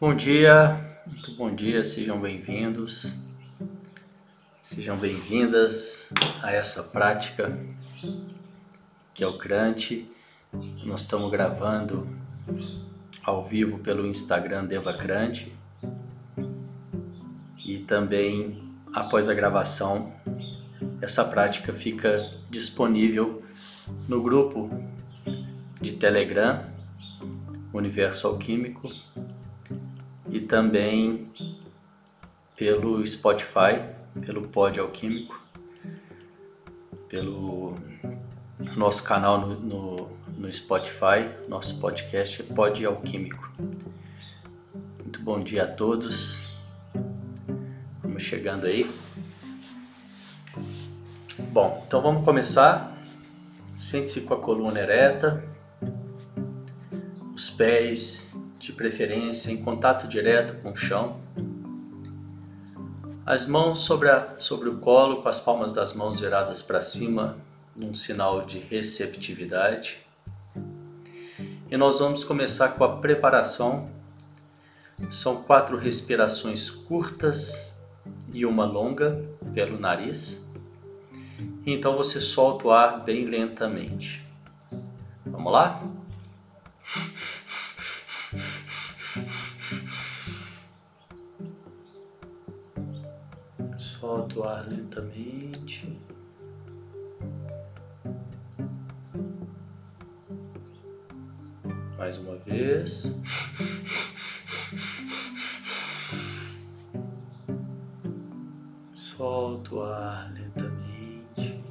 Bom dia, muito bom dia, sejam bem-vindos, sejam bem-vindas a essa prática que é o Crante. Nós estamos gravando ao vivo pelo Instagram Devacrante e também após a gravação essa prática fica disponível no grupo de Telegram Universo Alquímico e também pelo Spotify, pelo Pod Alquímico, pelo nosso canal no, no, no Spotify, nosso podcast é Pod Alquímico. Muito bom dia a todos. Vamos chegando aí. Bom, então vamos começar. Sente-se com a coluna ereta, os pés de preferência em contato direto com o chão. As mãos sobre, a, sobre o colo, com as palmas das mãos viradas para cima, num sinal de receptividade. E nós vamos começar com a preparação. São quatro respirações curtas e uma longa pelo nariz. Então você solta o ar bem lentamente. Vamos lá? O ar lentamente. Mais uma vez. Solta o ar lentamente.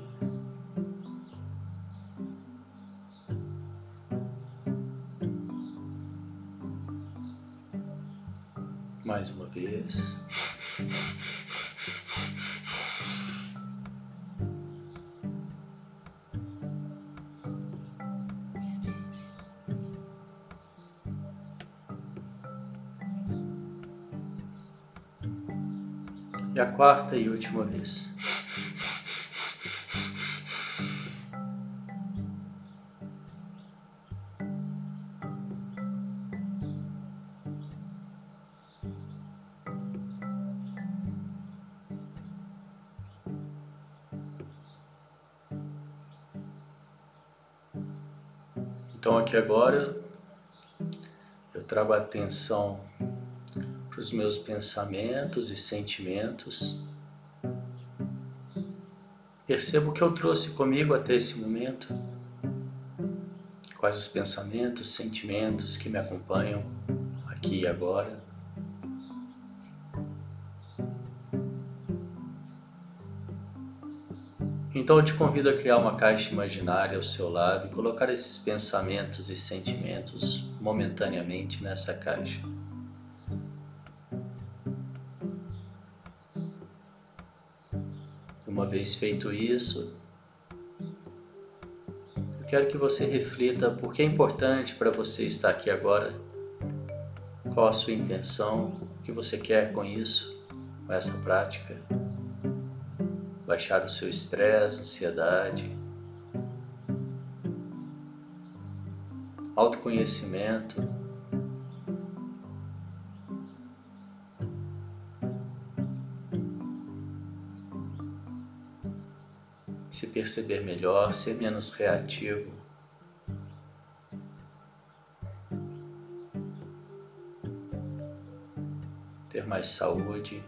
Mais uma vez. Quarta e última vez. Então, aqui agora, eu trago a atenção os meus pensamentos e sentimentos. Percebo o que eu trouxe comigo até esse momento. Quais os pensamentos, sentimentos que me acompanham aqui e agora. Então eu te convido a criar uma caixa imaginária ao seu lado e colocar esses pensamentos e sentimentos momentaneamente nessa caixa. Vez feito isso, eu quero que você reflita por que é importante para você estar aqui agora, qual a sua intenção, o que você quer com isso, com essa prática baixar o seu estresse, ansiedade, autoconhecimento. Perceber melhor, ser menos reativo. Ter mais saúde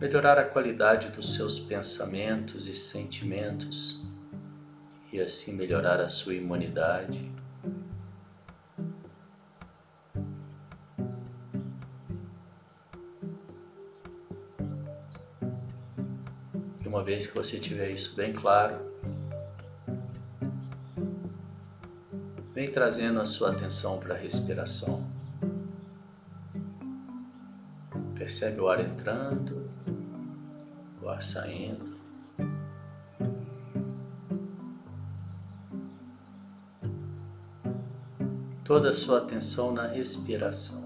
melhorar a qualidade dos seus pensamentos e sentimentos e assim melhorar a sua imunidade. Uma vez que você tiver isso bem claro, vem trazendo a sua atenção para a respiração. Percebe o ar entrando o ar saindo. Toda a sua atenção na respiração.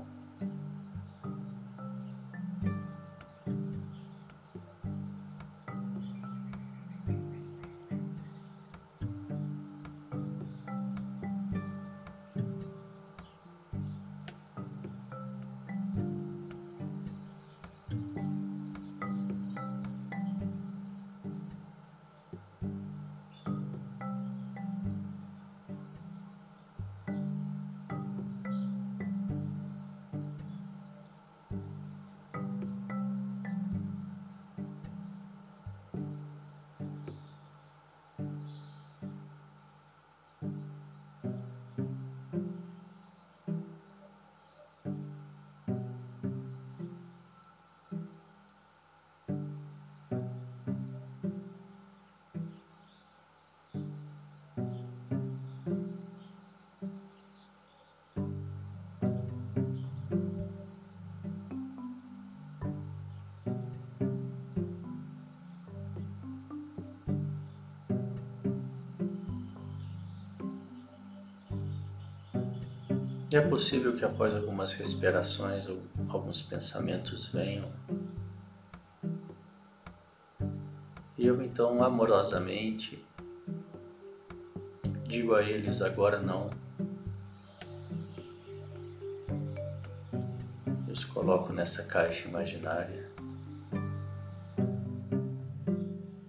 É possível que após algumas respirações ou alguns pensamentos venham. E eu então amorosamente digo a eles agora não. Eu os coloco nessa caixa imaginária.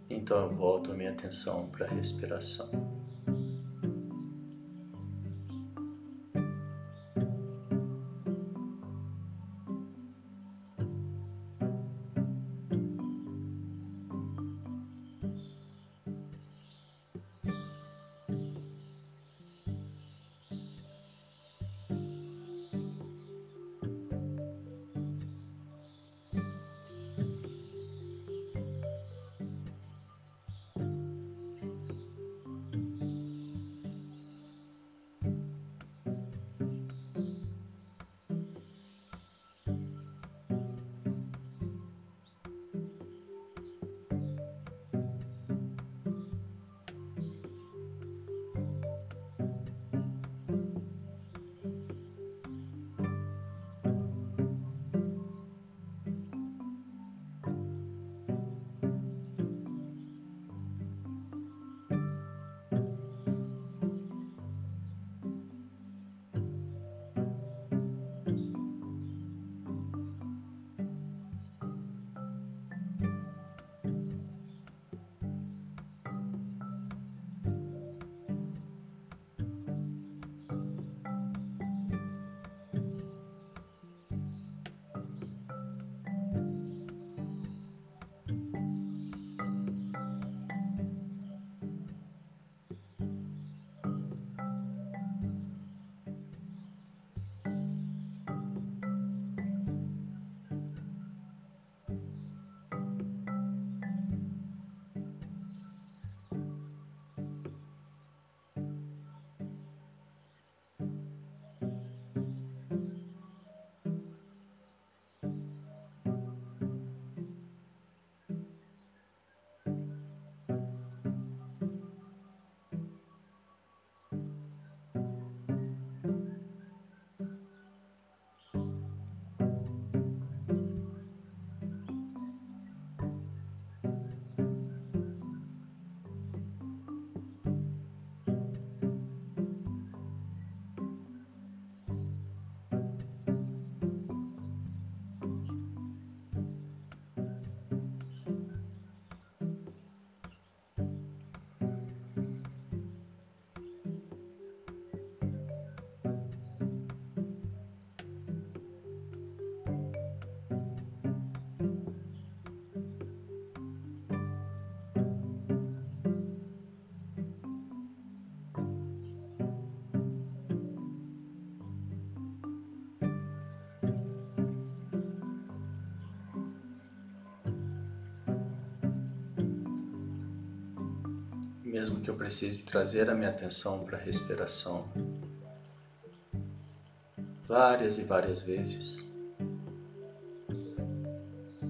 Então eu volto a minha atenção para a respiração. Mesmo que eu precise trazer a minha atenção para a respiração várias e várias vezes.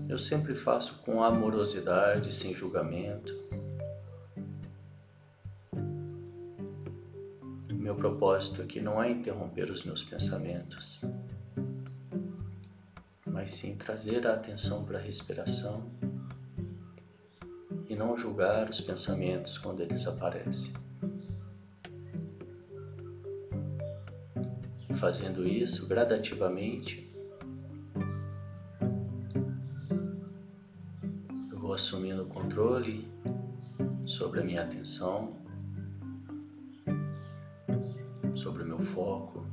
Eu sempre faço com amorosidade, sem julgamento. Meu propósito aqui não é interromper os meus pensamentos, mas sim trazer a atenção para a respiração não julgar os pensamentos quando eles aparecem. Fazendo isso gradativamente, eu vou assumindo o controle sobre a minha atenção, sobre o meu foco.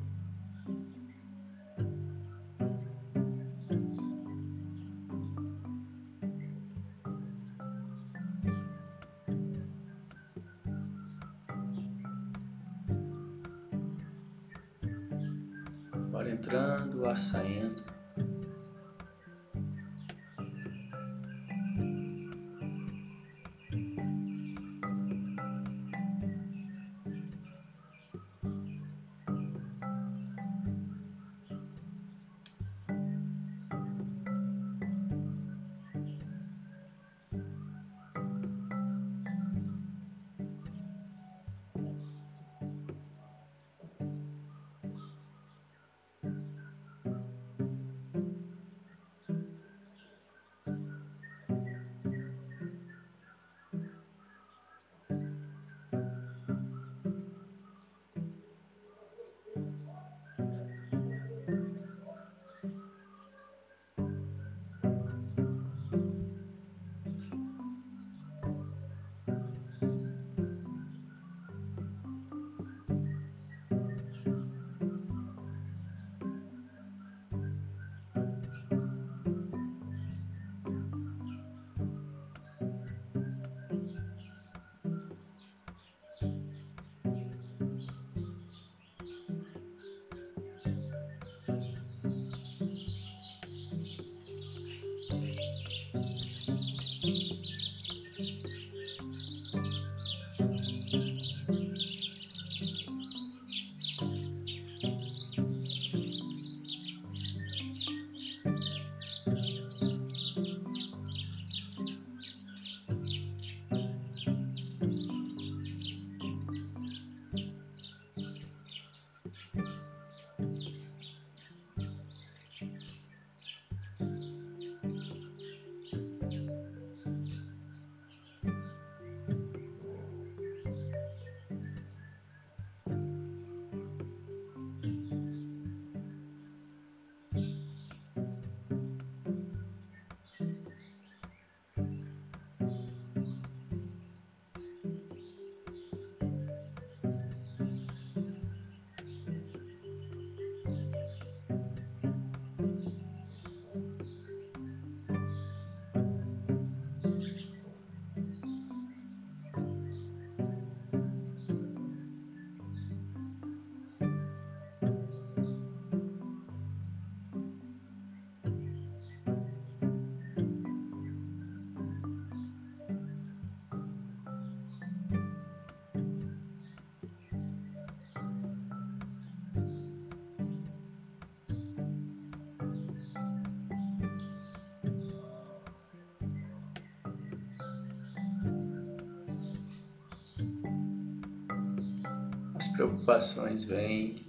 Preocupações vêm,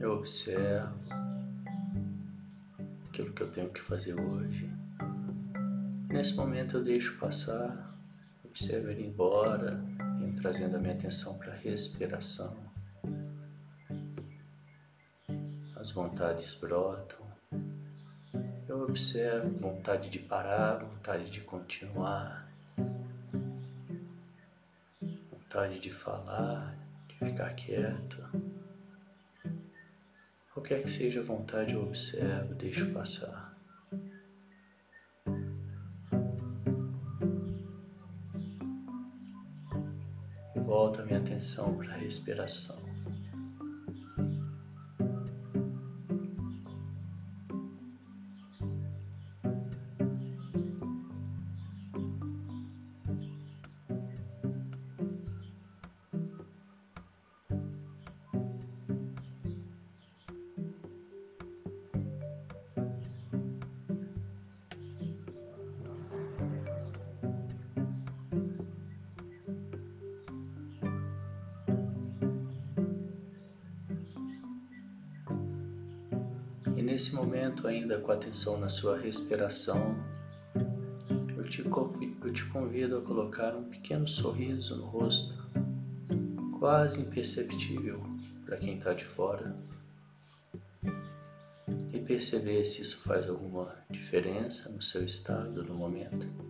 eu observo aquilo que eu tenho que fazer hoje. Nesse momento eu deixo passar, observo ele embora, trazendo a minha atenção para a respiração. As vontades brotam. Eu observo vontade de parar, vontade de continuar, vontade de falar, ficar quieto. Qualquer que seja a vontade, eu observo, deixo passar. Volto a minha atenção para a respiração. Nesse momento, ainda com atenção na sua respiração, eu te, eu te convido a colocar um pequeno sorriso no rosto, quase imperceptível para quem está de fora, e perceber se isso faz alguma diferença no seu estado no momento.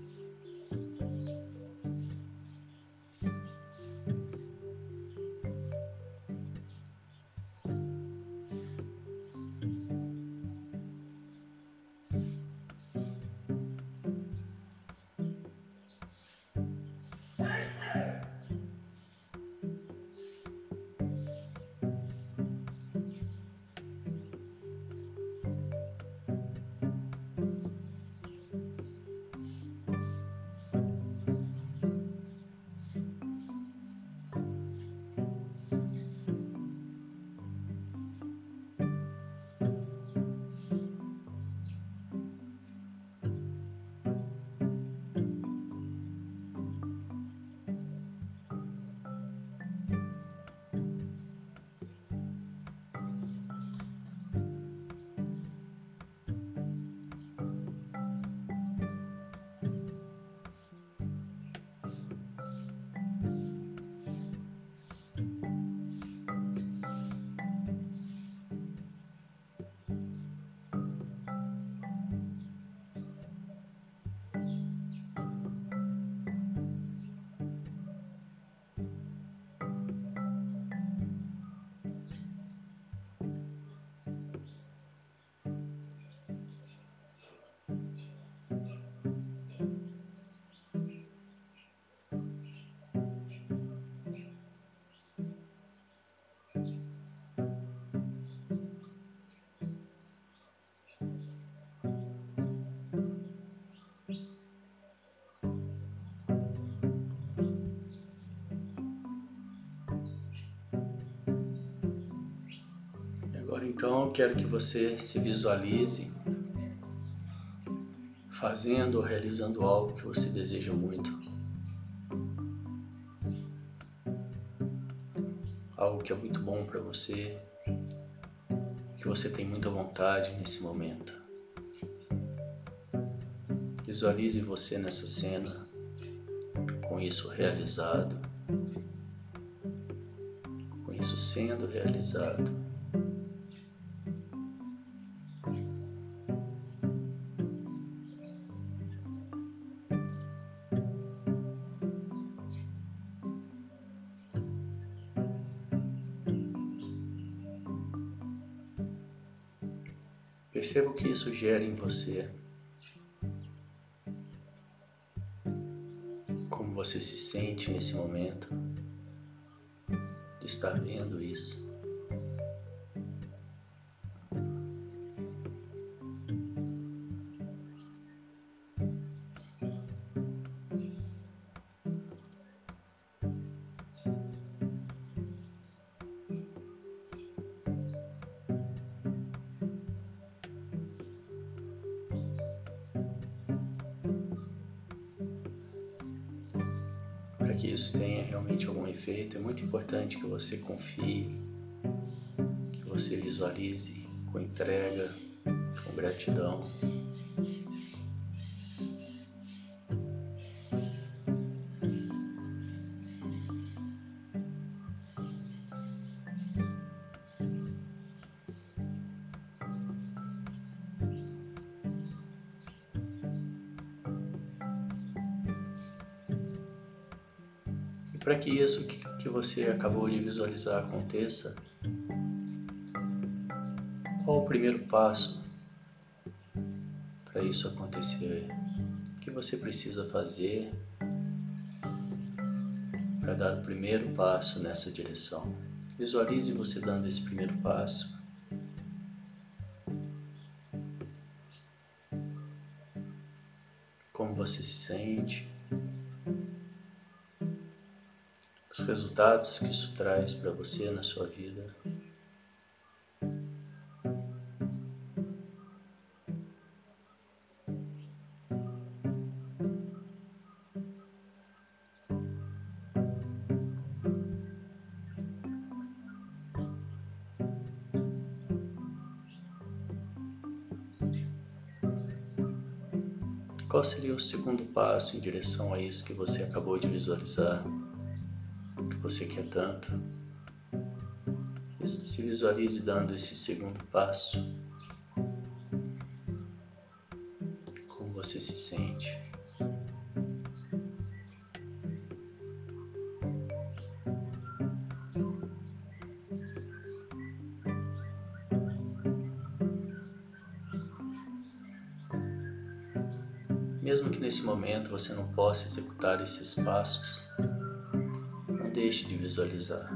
Então quero que você se visualize fazendo ou realizando algo que você deseja muito. Algo que é muito bom para você, que você tem muita vontade nesse momento. Visualize você nessa cena, com isso realizado, com isso sendo realizado. Perceba o que isso gera em você. Como você se sente nesse momento de estar vendo isso. Importante que você confie, que você visualize com entrega, com gratidão. Para que isso que você acabou de visualizar aconteça, qual o primeiro passo para isso acontecer? O que você precisa fazer para dar o primeiro passo nessa direção? Visualize você dando esse primeiro passo. Como você se sente? Os resultados que isso traz para você na sua vida. Qual seria o segundo passo em direção a isso que você acabou de visualizar? Você quer tanto. Se visualize dando esse segundo passo. Como você se sente. Mesmo que nesse momento você não possa executar esses passos, deixe de visualizar.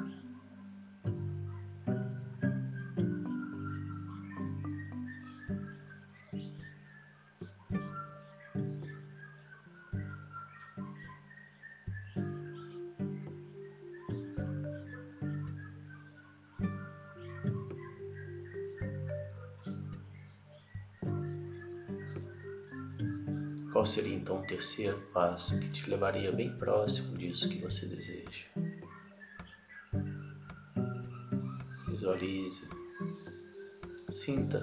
Qual seria então o terceiro passo que te levaria bem próximo disso que você deseja? Visualize, sinta.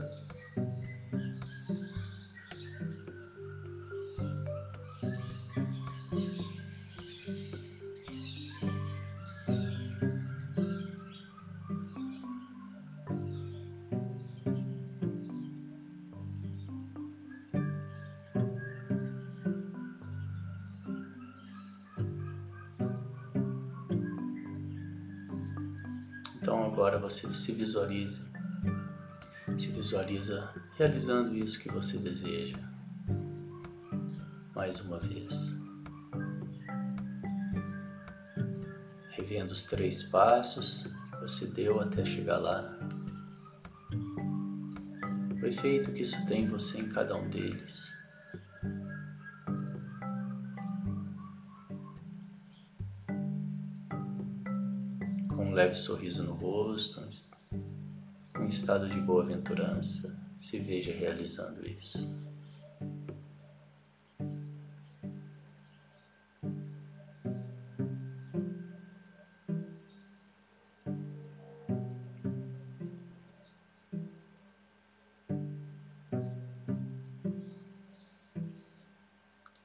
Você se visualiza, se visualiza realizando isso que você deseja. Mais uma vez. Revendo os três passos que você deu até chegar lá. O efeito que isso tem em você em cada um deles. Leve sorriso no rosto, um estado de boa-aventurança, se veja realizando isso.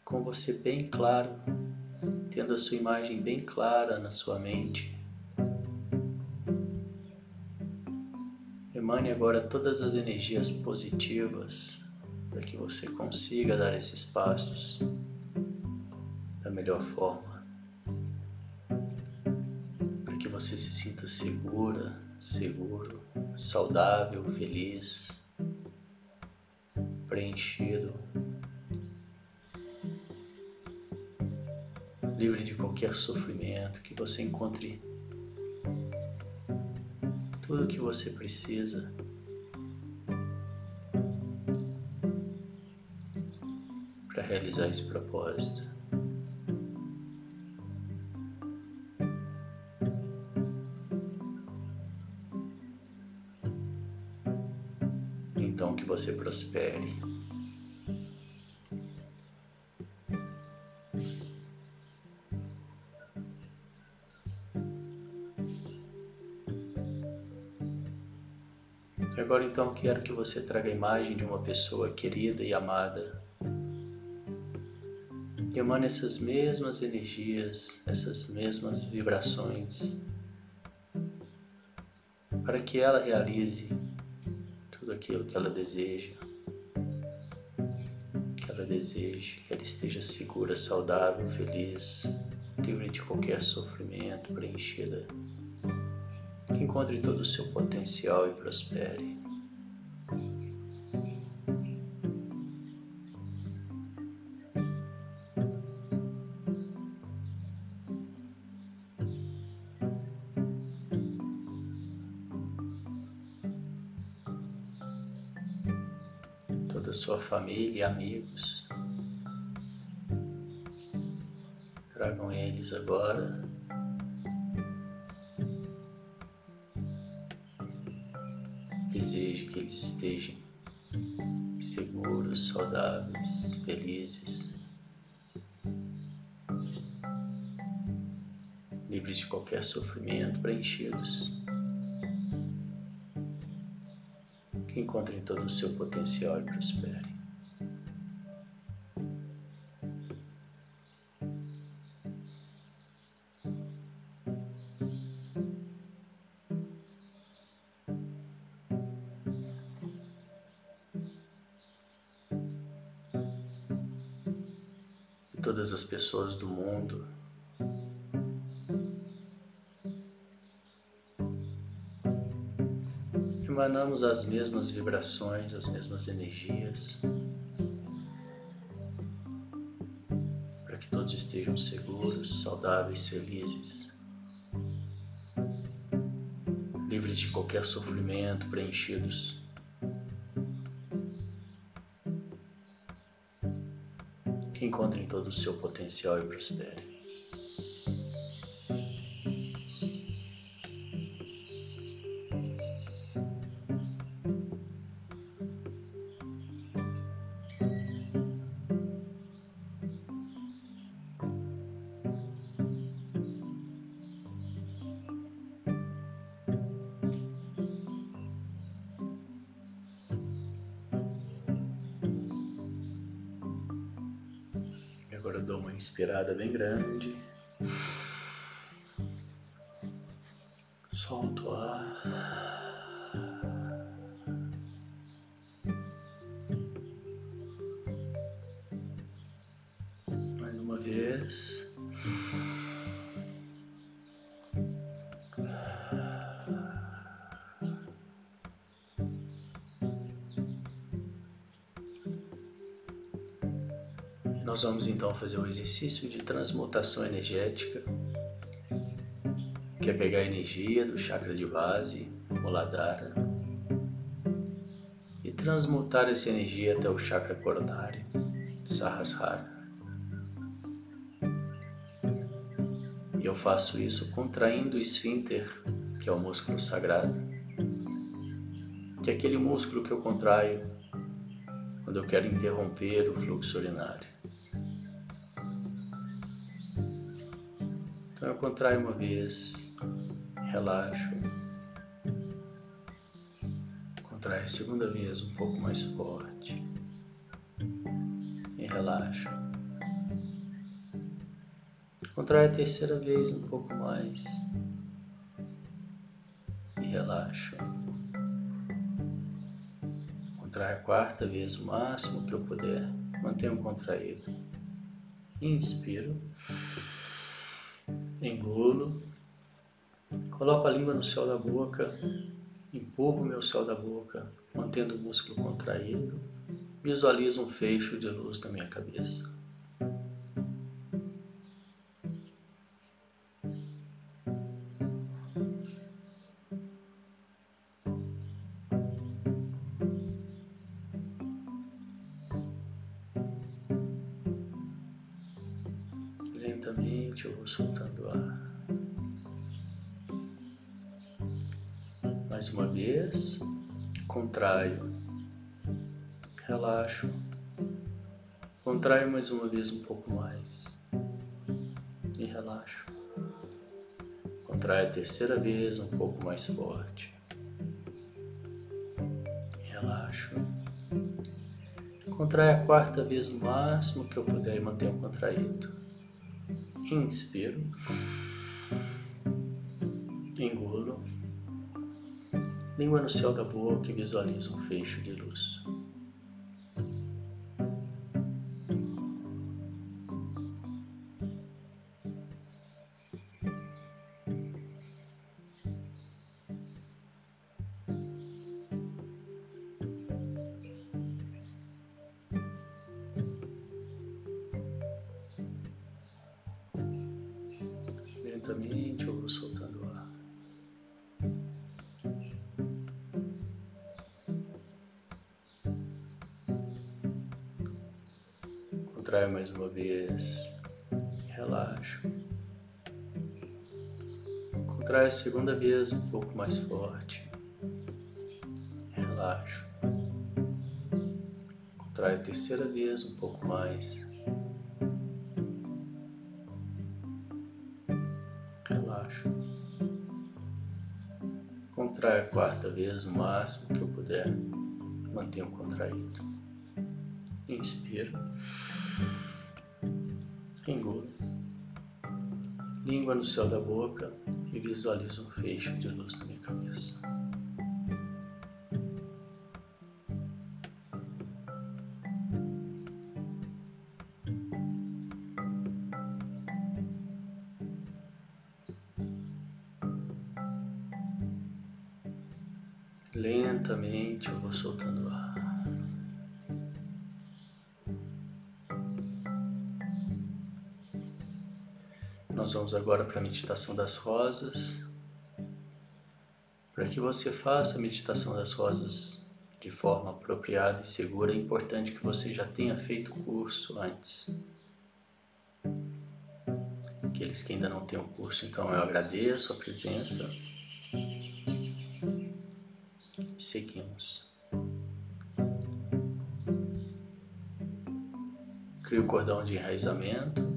Com você bem claro, tendo a sua imagem bem clara na sua mente, Emane agora todas as energias positivas para que você consiga dar esses passos da melhor forma. Para que você se sinta segura, seguro, saudável, feliz, preenchido, livre de qualquer sofrimento, que você encontre tudo o que você precisa. Para realizar esse propósito. Então que você prospere. Agora então quero que você traga a imagem de uma pessoa querida e amada. Que emane essas mesmas energias, essas mesmas vibrações, para que ela realize tudo aquilo que ela deseja. Que ela deseje, que ela esteja segura, saudável, feliz, livre de qualquer sofrimento, preenchida que encontre todo o seu potencial e prospere. Família e amigos. Tragam eles agora desejo que eles estejam seguros, saudáveis, felizes, livres de qualquer sofrimento, preenchidos, que encontrem todo o seu potencial e prosperem. Todas as pessoas do mundo. Emanamos as mesmas vibrações, as mesmas energias, para que todos estejam seguros, saudáveis, felizes, livres de qualquer sofrimento, preenchidos encontrem todo o seu potencial e prosperem. Solto o ar. Mais uma vez. Nós vamos então fazer um exercício de transmutação energética, que é pegar a energia do chakra de base, Muladhara, e transmutar essa energia até o chakra coronário, Sahasrara. E eu faço isso contraindo o esfíncter, que é o músculo sagrado, que é aquele músculo que eu contraio quando eu quero interromper o fluxo urinário. Então eu contraio uma vez, relaxo. Contraio a segunda vez um pouco mais forte. E relaxo. Contraio a terceira vez um pouco mais. E relaxo. Contraio a quarta vez o máximo que eu puder. Mantenho contraído. Inspiro engulo, coloco a língua no céu da boca, empurro meu céu da boca, mantendo o músculo contraído, visualizo um fecho de luz na minha cabeça. Mais uma vez um pouco mais e relaxo. Contraio a terceira vez um pouco mais forte Relaxo. Contrai a quarta vez o máximo que eu puder e mantenho contraído. Inspiro. Engulo. Língua no céu da boca e visualizo um fecho de luz. Lentamente vou soltando o ar. Contrai mais uma vez, relaxo. Contrai a segunda vez um pouco mais forte, relaxo. Contrai a terceira vez um pouco mais. Quarta vez o máximo que eu puder. Mantenha contraído. Inspiro. Engulo. Língua no céu da boca e visualizo um fecho de luz na agora para a meditação das rosas. Para que você faça a meditação das rosas de forma apropriada e segura, é importante que você já tenha feito o curso antes. Aqueles que ainda não têm o curso, então eu agradeço a presença seguimos. Cria o cordão de enraizamento.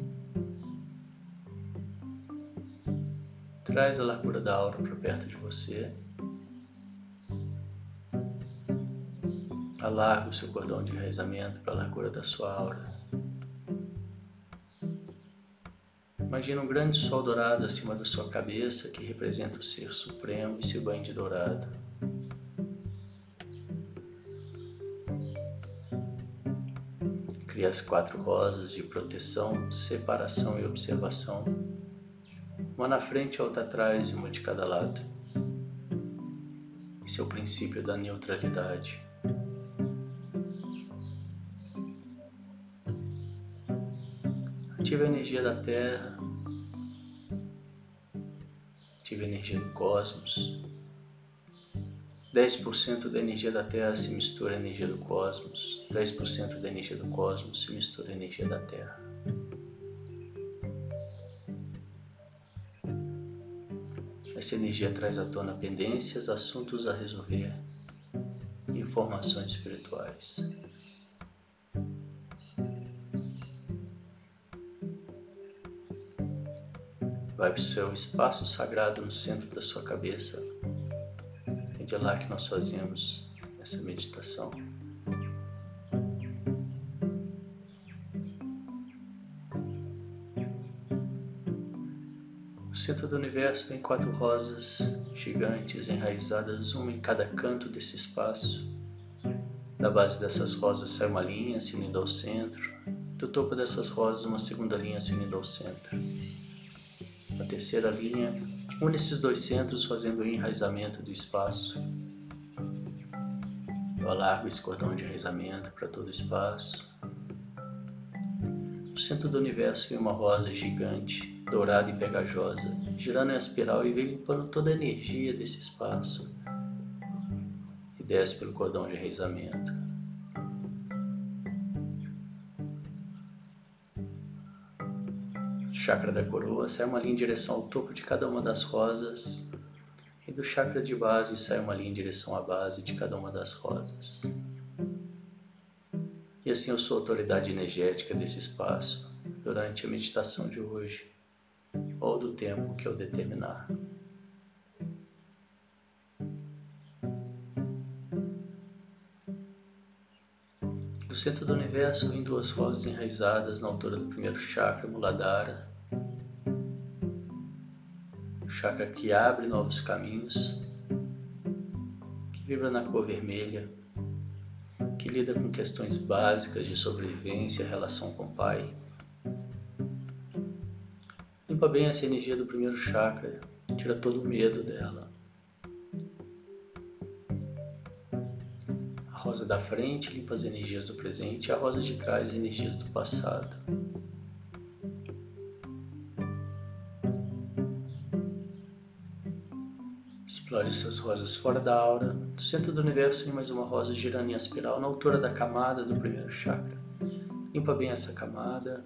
Traz a largura da aura para perto de você. Alarga o seu cordão de enraizamento para a largura da sua aura. Imagina um grande sol dourado acima da sua cabeça que representa o Ser Supremo e se banha de dourado. Cria as quatro rosas de proteção, separação e observação, uma na frente, outra atrás e uma de cada lado. Esse é o princípio da neutralidade. Ative a energia da Terra, ative a energia do cosmos. 10% da energia da Terra se mistura à energia do cosmos, 10% da energia do cosmos se mistura à energia da Terra. Essa energia traz à tona pendências, assuntos a resolver, informações espirituais. Vai para o seu espaço sagrado no centro da sua cabeça de lá que nós fazemos essa meditação. Centro do universo vem quatro rosas gigantes enraizadas, uma em cada canto desse espaço. Da base dessas rosas sai uma linha se unindo ao centro. Do topo dessas rosas, uma segunda linha se unindo ao centro. A terceira linha Une esses dois centros fazendo o enraizamento do espaço. Eu alargo esse cordão de enraizamento para todo o espaço. No centro do universo vem uma rosa gigante, dourada e pegajosa, girando em espiral e vem limpando toda a energia desse espaço e desce pelo cordão de enraizamento. chakra da coroa sai uma linha em direção ao topo de cada uma das rosas e do chakra de base sai uma linha em direção à base de cada uma das rosas. E assim eu sou a autoridade energética desse espaço durante a meditação de hoje ou do tempo que eu determinar. centro do universo vem duas rosas enraizadas na altura do primeiro chakra, Muladhara. O chakra que abre novos caminhos, que vibra na cor vermelha, que lida com questões básicas de sobrevivência e relação com o pai. Limpa bem essa energia do primeiro chakra, tira todo o medo dela. A rosa da frente limpa as energias do presente, e a rosa de trás energias do passado. Explode essas rosas fora da aura. Do centro do universo vem mais uma rosa girando em espiral na altura da camada do primeiro chakra. Limpa bem essa camada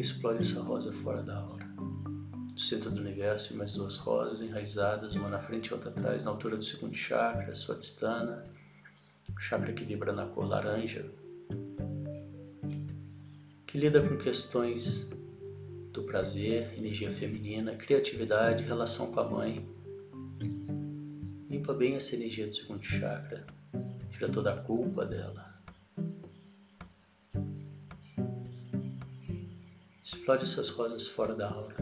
explode essa rosa fora da aura. Do centro do universo, mais duas rosas enraizadas, uma na frente e outra atrás, na altura do segundo chakra, Swadhisthana, o chakra que vibra na cor laranja, que lida com questões do prazer, energia feminina, criatividade, relação com a mãe. Limpa bem essa energia do segundo chakra, tira toda a culpa dela. Explode essas rosas fora da aura.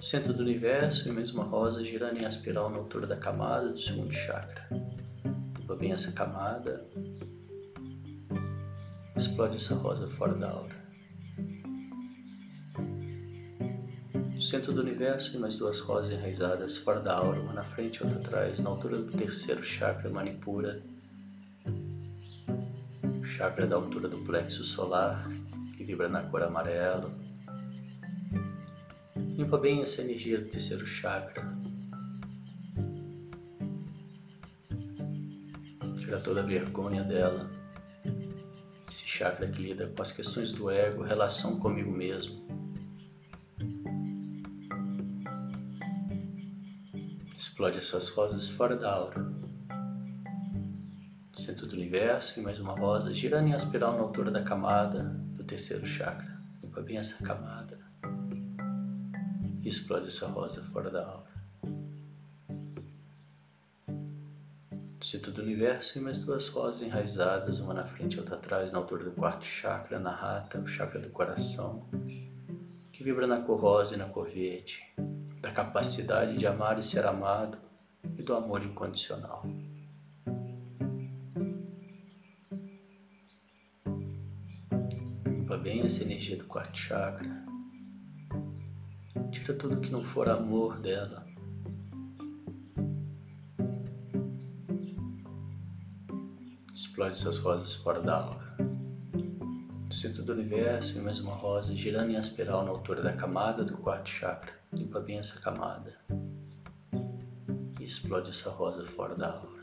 Centro do universo e mesmo uma rosa girando em espiral na altura da camada do segundo chakra. Limpa bem essa camada. Explode essa rosa fora da aura. Centro do universo e mais duas rosas enraizadas fora da aura, uma na frente e outra atrás, na altura do terceiro chakra, Manipura. O chakra da altura do plexo solar, que vibra na cor amarelo Limpa bem essa energia do terceiro chakra. Tira toda a vergonha dela. Esse chakra que lida com as questões do ego, relação comigo mesmo. Explode essas rosas fora da aura. centro do universo e mais uma rosa girando em espiral na altura da camada do terceiro chakra. Limpa bem essa camada explode essa rosa fora da aura. Do centro do universo e mais duas rosas enraizadas, uma na frente e outra atrás, na altura do quarto chakra, na rata, o chakra do coração, que vibra na cor rosa e na cor verde, da capacidade de amar e ser amado e do amor incondicional. Limpa bem essa energia do quarto chakra Tira tudo que não for amor dela. Explode essas rosas fora da aura. Do centro do universo, vem mais uma rosa girando em espiral na altura da camada do quarto chakra. Limpa bem essa camada. E explode essa rosa fora da aura.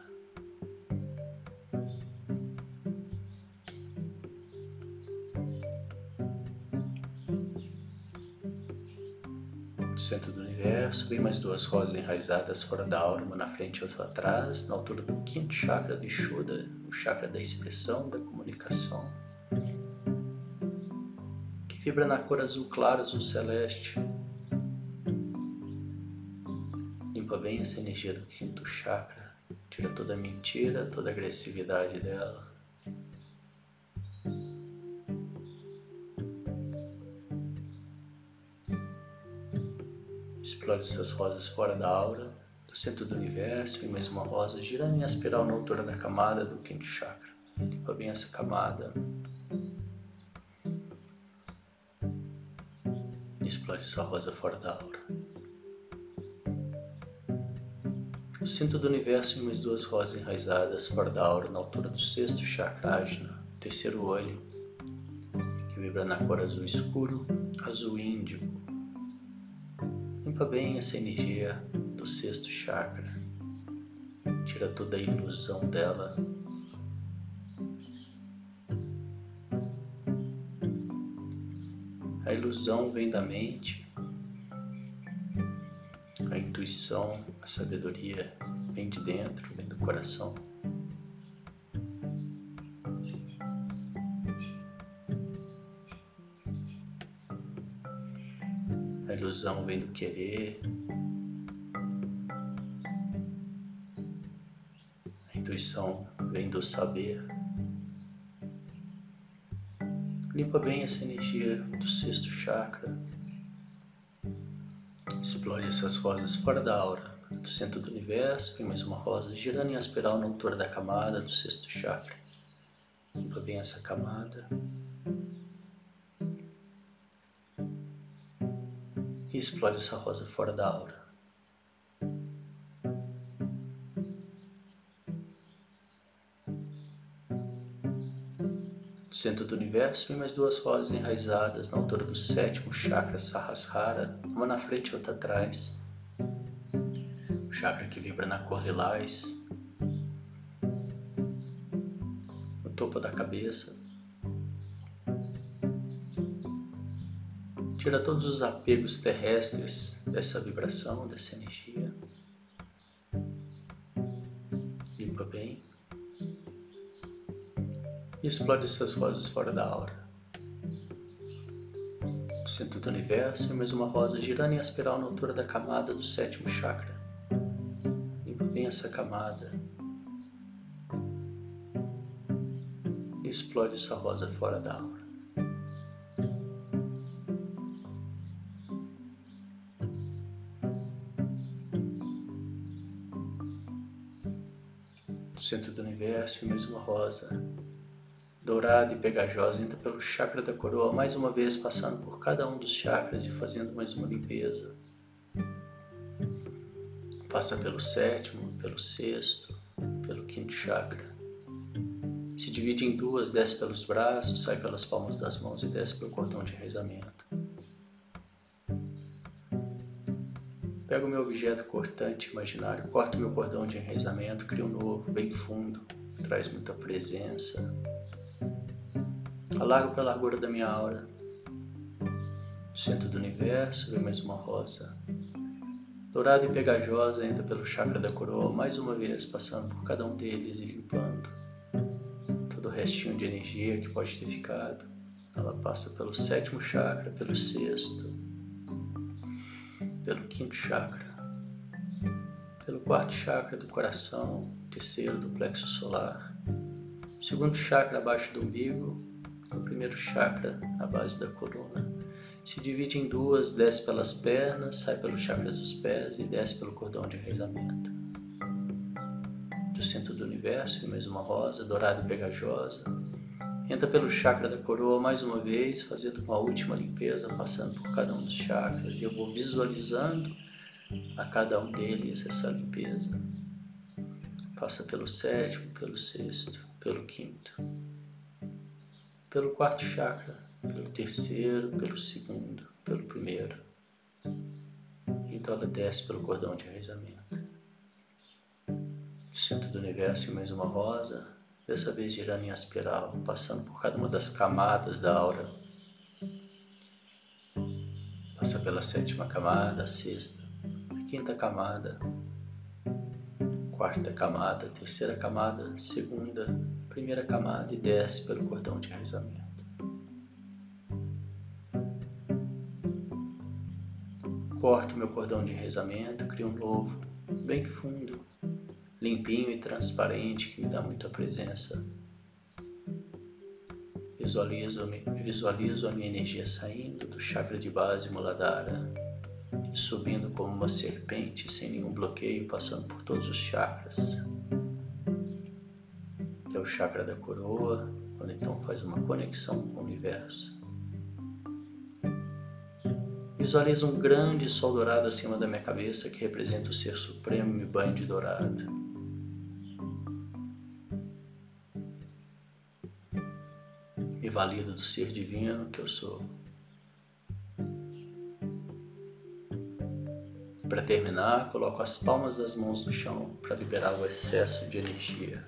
Universo, vem mais duas rosas enraizadas fora da aura, uma na frente e outra atrás, na altura do quinto chakra de Shuddha, o chakra da expressão, da comunicação, que vibra na cor azul claro, azul celeste. Limpa bem essa energia do quinto chakra, tira toda a mentira, toda a agressividade dela. Explode essas rosas fora da aura, do centro do universo, e mais uma rosa girando em espiral na altura da camada do quinto chakra. Limpa bem essa camada. Explode essa rosa fora da aura. No centro do universo, e mais duas rosas enraizadas fora da aura, na altura do sexto chakra, Ajna, terceiro olho, que vibra na cor azul escuro, azul índigo, Limpa bem essa energia do sexto chakra. Tira toda a ilusão dela. A ilusão vem da mente, a intuição, a sabedoria vem de dentro, vem do coração. Ilusão vem do querer. A intuição vem do saber. Limpa bem essa energia do sexto chakra. Explode essas rosas fora da aura, do centro do universo. Vem mais uma rosa girando em espiral na altura da camada do sexto chakra. Limpa bem essa camada. E explode essa rosa fora da aura. centro do universo, e mais duas rosas enraizadas na altura do sétimo chakra Sahasrara, uma na frente e outra atrás. O chakra que vibra na cor lilás, no topo da cabeça. Tira todos os apegos terrestres dessa vibração, dessa energia. Limpa bem e explode essas rosas fora da aura. No centro do universo, mais uma rosa girando em espiral na altura da camada do sétimo chakra. Limpa bem essa camada. E explode essa rosa fora da aura. Mais uma rosa dourada e pegajosa entra pelo chakra da coroa, mais uma vez passando por cada um dos chakras e fazendo mais uma limpeza. Passa pelo sétimo, pelo sexto, pelo quinto chakra. Se divide em duas, desce pelos braços, sai pelas palmas das mãos e desce pelo cordão de enraizamento. Pego o meu objeto cortante imaginário, corto meu cordão de enraizamento, crio um novo, bem fundo, traz muita presença, Alargo pela largura da minha aura. centro do universo, vem mais uma rosa. Dourada e pegajosa entra pelo chakra da coroa, mais uma vez passando por cada um deles e limpando todo o restinho de energia que pode ter ficado. Ela passa pelo sétimo chakra, pelo sexto, pelo quinto chakra, pelo quarto chakra do coração, terceiro do plexo solar, segundo chakra abaixo do umbigo, o primeiro chakra, a base da coluna. Se divide em duas, desce pelas pernas, sai pelos chakras dos pés e desce pelo cordão de enraizamento. Do centro do universo, mais uma rosa, dourada e pegajosa. Entra pelo chakra da coroa mais uma vez, fazendo uma última limpeza, passando por cada um dos chakras. E eu vou visualizando a cada um deles essa limpeza. Passa pelo sétimo, pelo sexto, pelo quinto pelo quarto chakra, pelo terceiro, pelo segundo, pelo primeiro. Então ela desce pelo cordão de enraizamento. Centro do universo mais uma rosa, dessa vez girando em espiral, passando por cada uma das camadas da aura. Passa pela sétima camada, a sexta, a quinta camada, quarta camada, terceira camada, segunda, primeira camada e desce pelo cordão de enraizamento. Corto meu cordão de enraizamento, crio um novo, bem fundo, limpinho e transparente, que me dá muita presença. Visualizo, visualizo a minha energia saindo do chakra de base Muladhara subindo como uma serpente, sem nenhum bloqueio, passando por todos os chakras até o chakra da coroa, quando então faz uma conexão com o universo. Visualizo um grande sol dourado acima da minha cabeça que representa o Ser Supremo me banho de dourado. Me valido do Ser Divino que eu sou. Para terminar, coloco as palmas das mãos no chão para liberar o excesso de energia.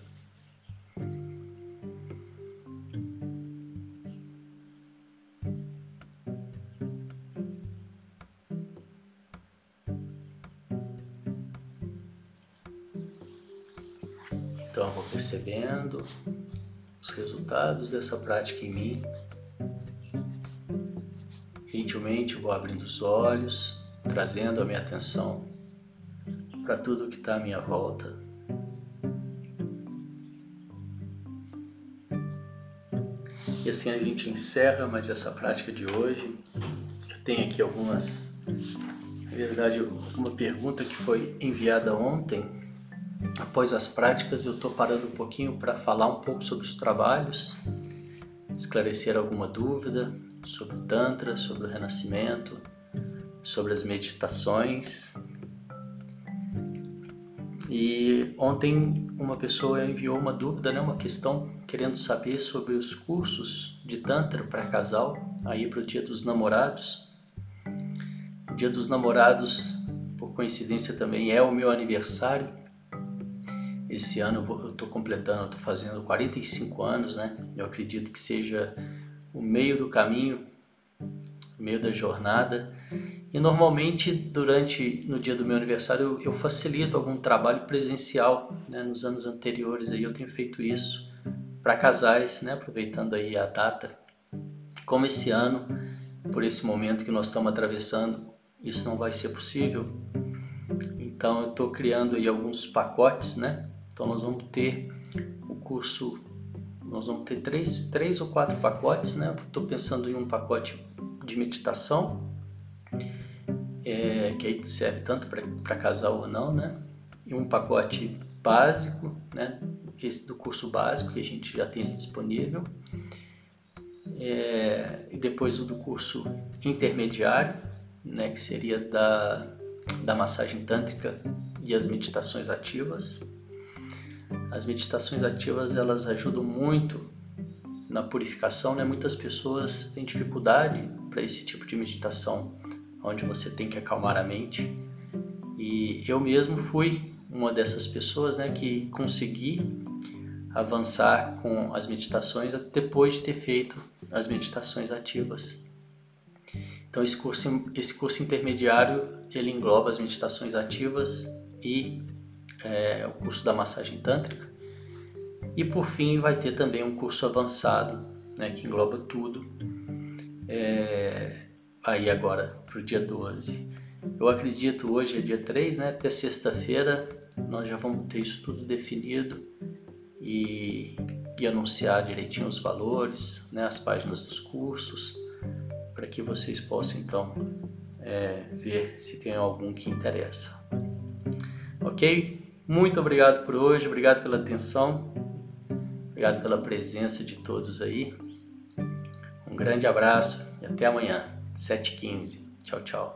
Então eu vou percebendo os resultados dessa prática em mim. Gentilmente vou abrindo os olhos, trazendo a minha atenção para tudo que está à minha volta. E assim a gente encerra mais essa prática de hoje. Eu tenho aqui algumas, na verdade, uma pergunta que foi enviada ontem. Após as práticas, eu estou parando um pouquinho para falar um pouco sobre os trabalhos, esclarecer alguma dúvida sobre o Tantra, sobre o Renascimento, sobre as meditações. E ontem uma pessoa enviou uma dúvida, né, uma questão querendo saber sobre os cursos de Tantra para casal, aí para o Dia dos Namorados. O Dia dos Namorados, por coincidência também, é o meu aniversário. Esse ano eu estou completando, estou fazendo 45 anos, né? Eu acredito que seja o meio do caminho, o meio da jornada. E normalmente durante no dia do meu aniversário eu, eu facilito algum trabalho presencial, né? Nos anos anteriores aí eu tenho feito isso para casais, né? aproveitando aí a data. Como esse ano, por esse momento que nós estamos atravessando, isso não vai ser possível. Então eu estou criando aí alguns pacotes, né? Então nós vamos ter o curso, nós vamos ter três, três ou quatro pacotes, né? Estou pensando em um pacote de meditação, é, que aí serve tanto para casal ou não, né? E um pacote básico, né? esse do curso básico que a gente já tem disponível, é, e depois o do curso intermediário, né, que seria da, da massagem tântrica e as meditações ativas. As meditações ativas elas ajudam muito na purificação, né? Muitas pessoas têm dificuldade para esse tipo de meditação, onde você tem que acalmar a mente. E eu mesmo fui uma dessas pessoas, né, que consegui avançar com as meditações depois de ter feito as meditações ativas. Então esse curso, esse curso intermediário ele engloba as meditações ativas e é, o curso da massagem tântrica. E por fim vai ter também um curso avançado, né, que engloba tudo. É, aí agora para o dia 12. Eu acredito hoje é dia 3, né? Até sexta-feira nós já vamos ter isso tudo definido e, e anunciar direitinho os valores, né, as páginas dos cursos, para que vocês possam então é, ver se tem algum que interessa. Ok? Muito obrigado por hoje, obrigado pela atenção, obrigado pela presença de todos aí. Um grande abraço e até amanhã, 7h15. 悄悄。